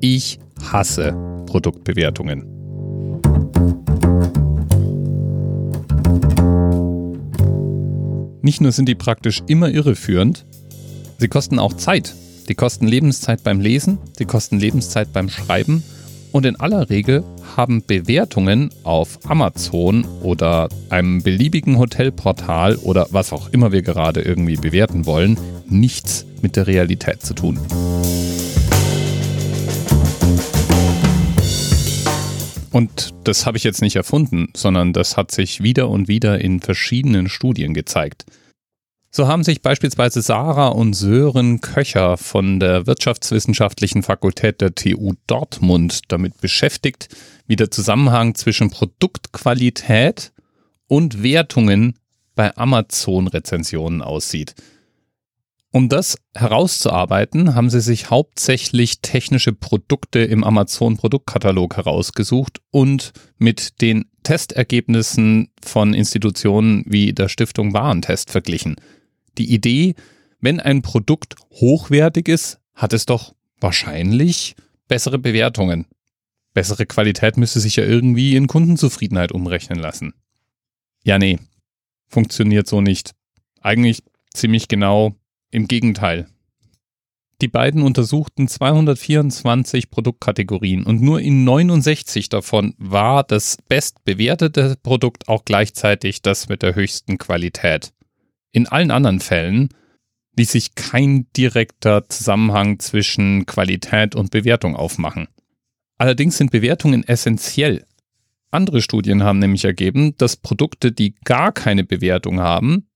Ich hasse Produktbewertungen. Nicht nur sind die praktisch immer irreführend, sie kosten auch Zeit. Die kosten Lebenszeit beim Lesen, die kosten Lebenszeit beim Schreiben und in aller Regel haben Bewertungen auf Amazon oder einem beliebigen Hotelportal oder was auch immer wir gerade irgendwie bewerten wollen, nichts mit der Realität zu tun. Und das habe ich jetzt nicht erfunden, sondern das hat sich wieder und wieder in verschiedenen Studien gezeigt. So haben sich beispielsweise Sarah und Sören Köcher von der Wirtschaftswissenschaftlichen Fakultät der TU Dortmund damit beschäftigt, wie der Zusammenhang zwischen Produktqualität und Wertungen bei Amazon-Rezensionen aussieht. Um das herauszuarbeiten, haben sie sich hauptsächlich technische Produkte im Amazon Produktkatalog herausgesucht und mit den Testergebnissen von Institutionen wie der Stiftung Warentest verglichen. Die Idee, wenn ein Produkt hochwertig ist, hat es doch wahrscheinlich bessere Bewertungen. Bessere Qualität müsste sich ja irgendwie in Kundenzufriedenheit umrechnen lassen. Ja, nee, funktioniert so nicht. Eigentlich ziemlich genau im Gegenteil. Die beiden untersuchten 224 Produktkategorien und nur in 69 davon war das bestbewertete Produkt auch gleichzeitig das mit der höchsten Qualität. In allen anderen Fällen ließ sich kein direkter Zusammenhang zwischen Qualität und Bewertung aufmachen. Allerdings sind Bewertungen essentiell. Andere Studien haben nämlich ergeben, dass Produkte, die gar keine Bewertung haben,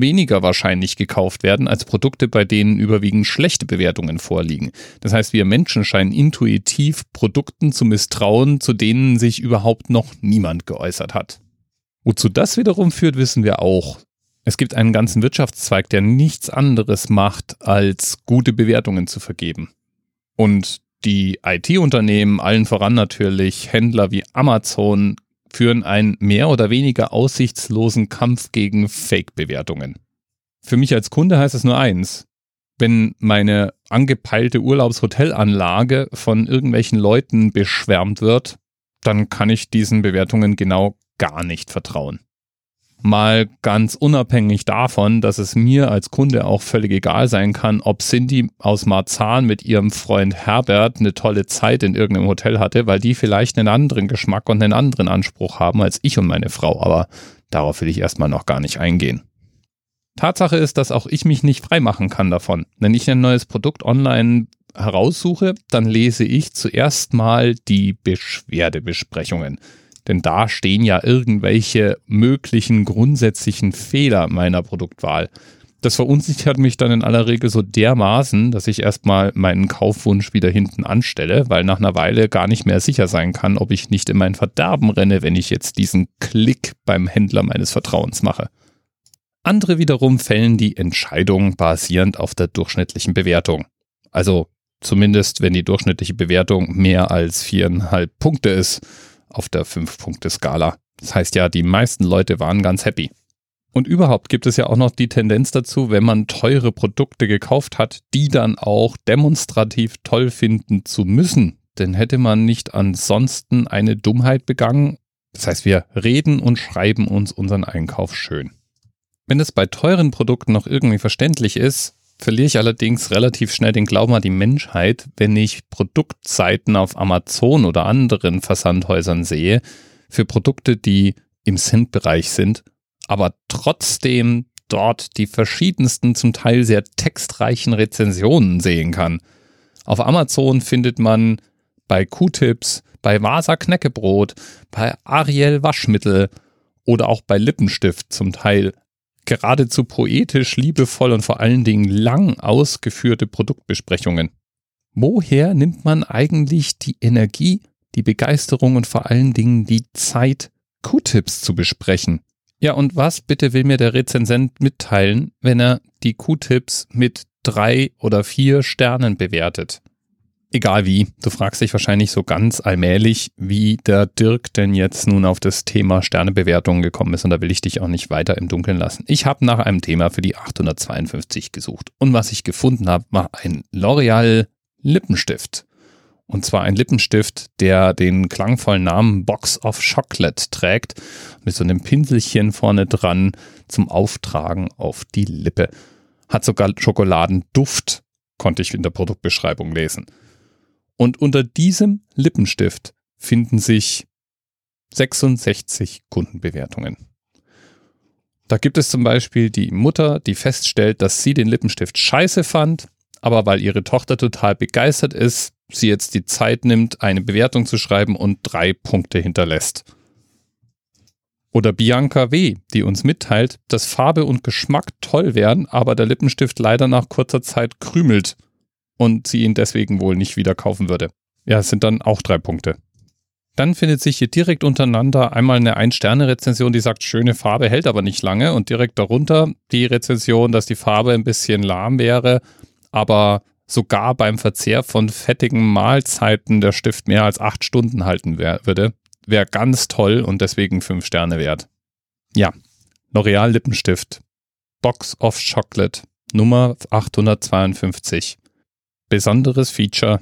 weniger wahrscheinlich gekauft werden als Produkte, bei denen überwiegend schlechte Bewertungen vorliegen. Das heißt, wir Menschen scheinen intuitiv Produkten zu misstrauen, zu denen sich überhaupt noch niemand geäußert hat. Wozu das wiederum führt, wissen wir auch. Es gibt einen ganzen Wirtschaftszweig, der nichts anderes macht, als gute Bewertungen zu vergeben. Und die IT-Unternehmen, allen voran natürlich Händler wie Amazon, führen einen mehr oder weniger aussichtslosen Kampf gegen Fake-Bewertungen. Für mich als Kunde heißt es nur eins. Wenn meine angepeilte Urlaubshotelanlage von irgendwelchen Leuten beschwärmt wird, dann kann ich diesen Bewertungen genau gar nicht vertrauen. Mal ganz unabhängig davon, dass es mir als Kunde auch völlig egal sein kann, ob Cindy aus Marzahn mit ihrem Freund Herbert eine tolle Zeit in irgendeinem Hotel hatte, weil die vielleicht einen anderen Geschmack und einen anderen Anspruch haben als ich und meine Frau. Aber darauf will ich erstmal noch gar nicht eingehen. Tatsache ist, dass auch ich mich nicht freimachen kann davon. Wenn ich ein neues Produkt online heraussuche, dann lese ich zuerst mal die Beschwerdebesprechungen. Denn da stehen ja irgendwelche möglichen grundsätzlichen Fehler meiner Produktwahl. Das verunsichert mich dann in aller Regel so dermaßen, dass ich erstmal meinen Kaufwunsch wieder hinten anstelle, weil nach einer Weile gar nicht mehr sicher sein kann, ob ich nicht in mein Verderben renne, wenn ich jetzt diesen Klick beim Händler meines Vertrauens mache. Andere wiederum fällen die Entscheidung basierend auf der durchschnittlichen Bewertung. Also zumindest, wenn die durchschnittliche Bewertung mehr als viereinhalb Punkte ist auf der 5-Punkte-Skala. Das heißt ja, die meisten Leute waren ganz happy. Und überhaupt gibt es ja auch noch die Tendenz dazu, wenn man teure Produkte gekauft hat, die dann auch demonstrativ toll finden zu müssen. Denn hätte man nicht ansonsten eine Dummheit begangen, das heißt, wir reden und schreiben uns unseren Einkauf schön. Wenn es bei teuren Produkten noch irgendwie verständlich ist, verliere ich allerdings relativ schnell den Glauben an die Menschheit, wenn ich Produktseiten auf Amazon oder anderen Versandhäusern sehe für Produkte, die im Cent-Bereich sind, aber trotzdem dort die verschiedensten, zum Teil sehr textreichen Rezensionen sehen kann. Auf Amazon findet man bei Q-Tips, bei Vasa Knäckebrot, bei Ariel Waschmittel oder auch bei Lippenstift zum Teil geradezu poetisch, liebevoll und vor allen Dingen lang ausgeführte Produktbesprechungen. Woher nimmt man eigentlich die Energie, die Begeisterung und vor allen Dingen die Zeit, Q-Tips zu besprechen? Ja, und was bitte will mir der Rezensent mitteilen, wenn er die Q-Tips mit drei oder vier Sternen bewertet? Egal wie, du fragst dich wahrscheinlich so ganz allmählich, wie der Dirk denn jetzt nun auf das Thema Sternebewertungen gekommen ist und da will ich dich auch nicht weiter im Dunkeln lassen. Ich habe nach einem Thema für die 852 gesucht und was ich gefunden habe, war ein L'Oreal Lippenstift. Und zwar ein Lippenstift, der den klangvollen Namen Box of Chocolate trägt, mit so einem Pinselchen vorne dran zum Auftragen auf die Lippe. Hat sogar Schokoladenduft, konnte ich in der Produktbeschreibung lesen. Und unter diesem Lippenstift finden sich 66 Kundenbewertungen. Da gibt es zum Beispiel die Mutter, die feststellt, dass sie den Lippenstift scheiße fand, aber weil ihre Tochter total begeistert ist, sie jetzt die Zeit nimmt, eine Bewertung zu schreiben und drei Punkte hinterlässt. Oder Bianca W., die uns mitteilt, dass Farbe und Geschmack toll wären, aber der Lippenstift leider nach kurzer Zeit krümelt und sie ihn deswegen wohl nicht wieder kaufen würde. Ja, es sind dann auch drei Punkte. Dann findet sich hier direkt untereinander einmal eine Ein-Sterne-Rezension, die sagt, schöne Farbe hält aber nicht lange. Und direkt darunter die Rezension, dass die Farbe ein bisschen lahm wäre, aber sogar beim Verzehr von fettigen Mahlzeiten der Stift mehr als acht Stunden halten wär, würde. Wäre ganz toll und deswegen fünf Sterne wert. Ja, L'Oreal Lippenstift. Box of Chocolate. Nummer 852. Besonderes Feature.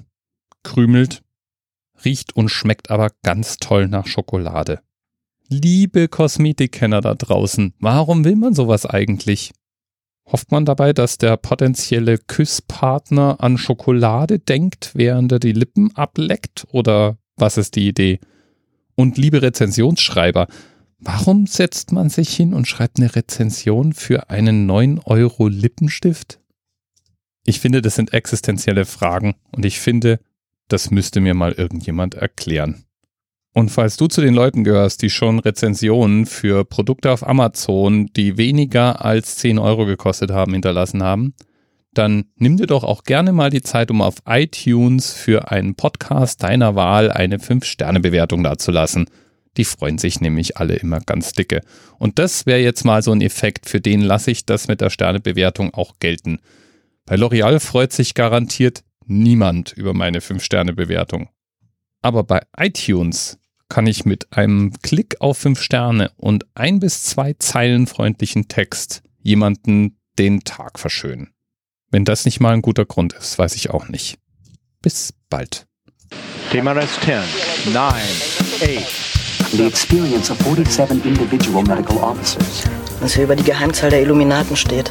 Krümelt riecht und schmeckt aber ganz toll nach Schokolade. Liebe Kosmetikkenner da draußen, warum will man sowas eigentlich? Hofft man dabei, dass der potenzielle Küsspartner an Schokolade denkt, während er die Lippen ableckt? Oder was ist die Idee? Und liebe Rezensionsschreiber, warum setzt man sich hin und schreibt eine Rezension für einen 9 Euro Lippenstift? Ich finde, das sind existenzielle Fragen und ich finde, das müsste mir mal irgendjemand erklären. Und falls du zu den Leuten gehörst, die schon Rezensionen für Produkte auf Amazon, die weniger als 10 Euro gekostet haben, hinterlassen haben, dann nimm dir doch auch gerne mal die Zeit, um auf iTunes für einen Podcast deiner Wahl eine 5-Sterne-Bewertung dazulassen. Die freuen sich nämlich alle immer ganz dicke. Und das wäre jetzt mal so ein Effekt, für den lasse ich das mit der Sternebewertung auch gelten. Bei L'Oreal freut sich garantiert niemand über meine 5-Sterne-Bewertung. Aber bei iTunes kann ich mit einem Klick auf 5 Sterne und ein bis zwei Zeilen freundlichen Text jemanden den Tag verschönen. Wenn das nicht mal ein guter Grund ist, weiß ich auch nicht. Bis bald. TMRS 10, 9, 8. The experience of 47 individual medical officers. Was hier über die Geheimzahl der Illuminaten steht.